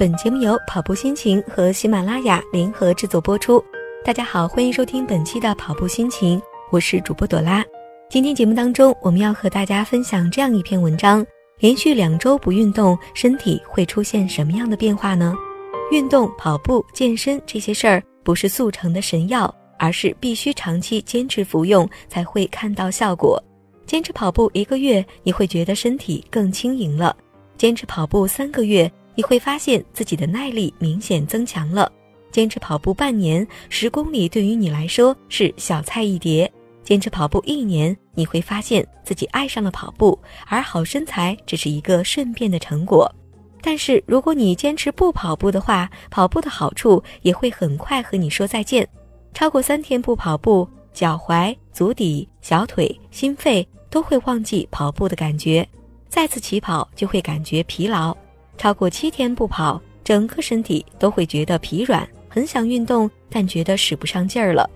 本节目由跑步心情和喜马拉雅联合制作播出。大家好，欢迎收听本期的跑步心情，我是主播朵拉。今天节目当中，我们要和大家分享这样一篇文章：连续两周不运动，身体会出现什么样的变化呢？运动、跑步、健身这些事儿不是速成的神药，而是必须长期坚持服用才会看到效果。坚持跑步一个月，你会觉得身体更轻盈了；坚持跑步三个月，你会发现自己的耐力明显增强了；坚持跑步半年，十公里对于你来说是小菜一碟。坚持跑步一年，你会发现自己爱上了跑步，而好身材只是一个顺便的成果。但是，如果你坚持不跑步的话，跑步的好处也会很快和你说再见。超过三天不跑步，脚踝、足底、小腿、心肺都会忘记跑步的感觉，再次起跑就会感觉疲劳。超过七天不跑，整个身体都会觉得疲软，很想运动，但觉得使不上劲儿了。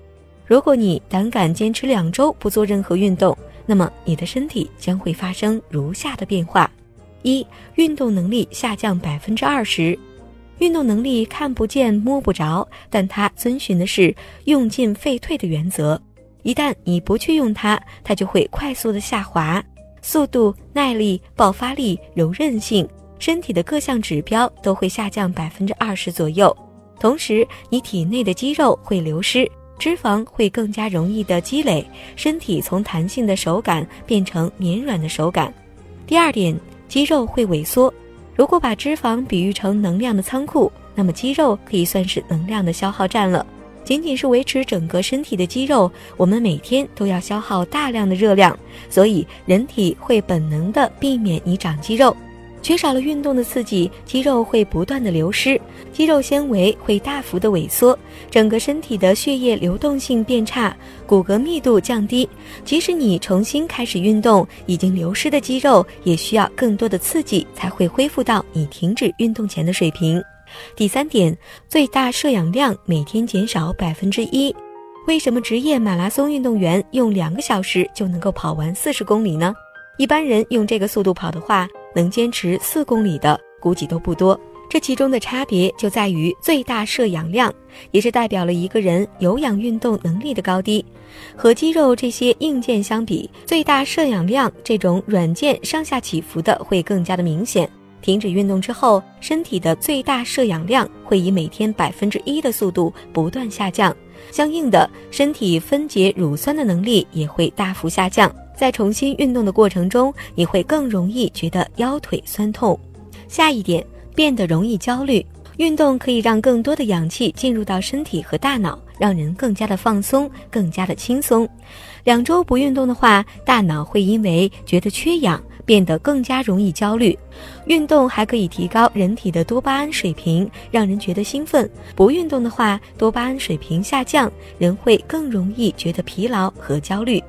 如果你胆敢坚持两周不做任何运动，那么你的身体将会发生如下的变化：一、运动能力下降百分之二十。运动能力看不见摸不着，但它遵循的是用进废退的原则。一旦你不去用它，它就会快速的下滑，速度、耐力、爆发力、柔韧性，身体的各项指标都会下降百分之二十左右。同时，你体内的肌肉会流失。脂肪会更加容易的积累，身体从弹性的手感变成绵软的手感。第二点，肌肉会萎缩。如果把脂肪比喻成能量的仓库，那么肌肉可以算是能量的消耗站了。仅仅是维持整个身体的肌肉，我们每天都要消耗大量的热量，所以人体会本能的避免你长肌肉。缺少了运动的刺激，肌肉会不断的流失，肌肉纤维会大幅的萎缩，整个身体的血液流动性变差，骨骼密度降低。即使你重新开始运动，已经流失的肌肉也需要更多的刺激才会恢复到你停止运动前的水平。第三点，最大摄氧量每天减少百分之一。为什么职业马拉松运动员用两个小时就能够跑完四十公里呢？一般人用这个速度跑的话。能坚持四公里的估计都不多，这其中的差别就在于最大摄氧量，也是代表了一个人有氧运动能力的高低。和肌肉这些硬件相比，最大摄氧量这种软件上下起伏的会更加的明显。停止运动之后，身体的最大摄氧量会以每天百分之一的速度不断下降，相应的，身体分解乳酸的能力也会大幅下降。在重新运动的过程中，你会更容易觉得腰腿酸痛。下一点，变得容易焦虑。运动可以让更多的氧气进入到身体和大脑，让人更加的放松，更加的轻松。两周不运动的话，大脑会因为觉得缺氧，变得更加容易焦虑。运动还可以提高人体的多巴胺水平，让人觉得兴奋。不运动的话，多巴胺水平下降，人会更容易觉得疲劳和焦虑。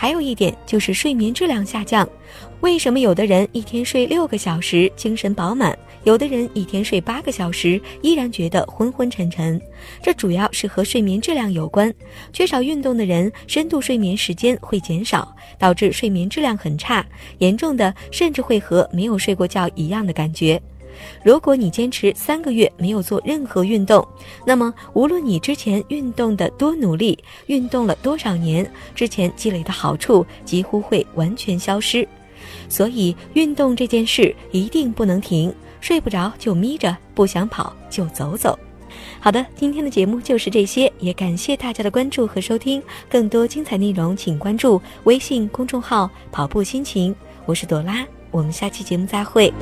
还有一点就是睡眠质量下降。为什么有的人一天睡六个小时精神饱满，有的人一天睡八个小时依然觉得昏昏沉沉？这主要是和睡眠质量有关。缺少运动的人，深度睡眠时间会减少，导致睡眠质量很差，严重的甚至会和没有睡过觉一样的感觉。如果你坚持三个月没有做任何运动，那么无论你之前运动的多努力，运动了多少年，之前积累的好处几乎会完全消失。所以，运动这件事一定不能停，睡不着就眯着，不想跑就走走。好的，今天的节目就是这些，也感谢大家的关注和收听。更多精彩内容，请关注微信公众号“跑步心情”，我是朵拉，我们下期节目再会。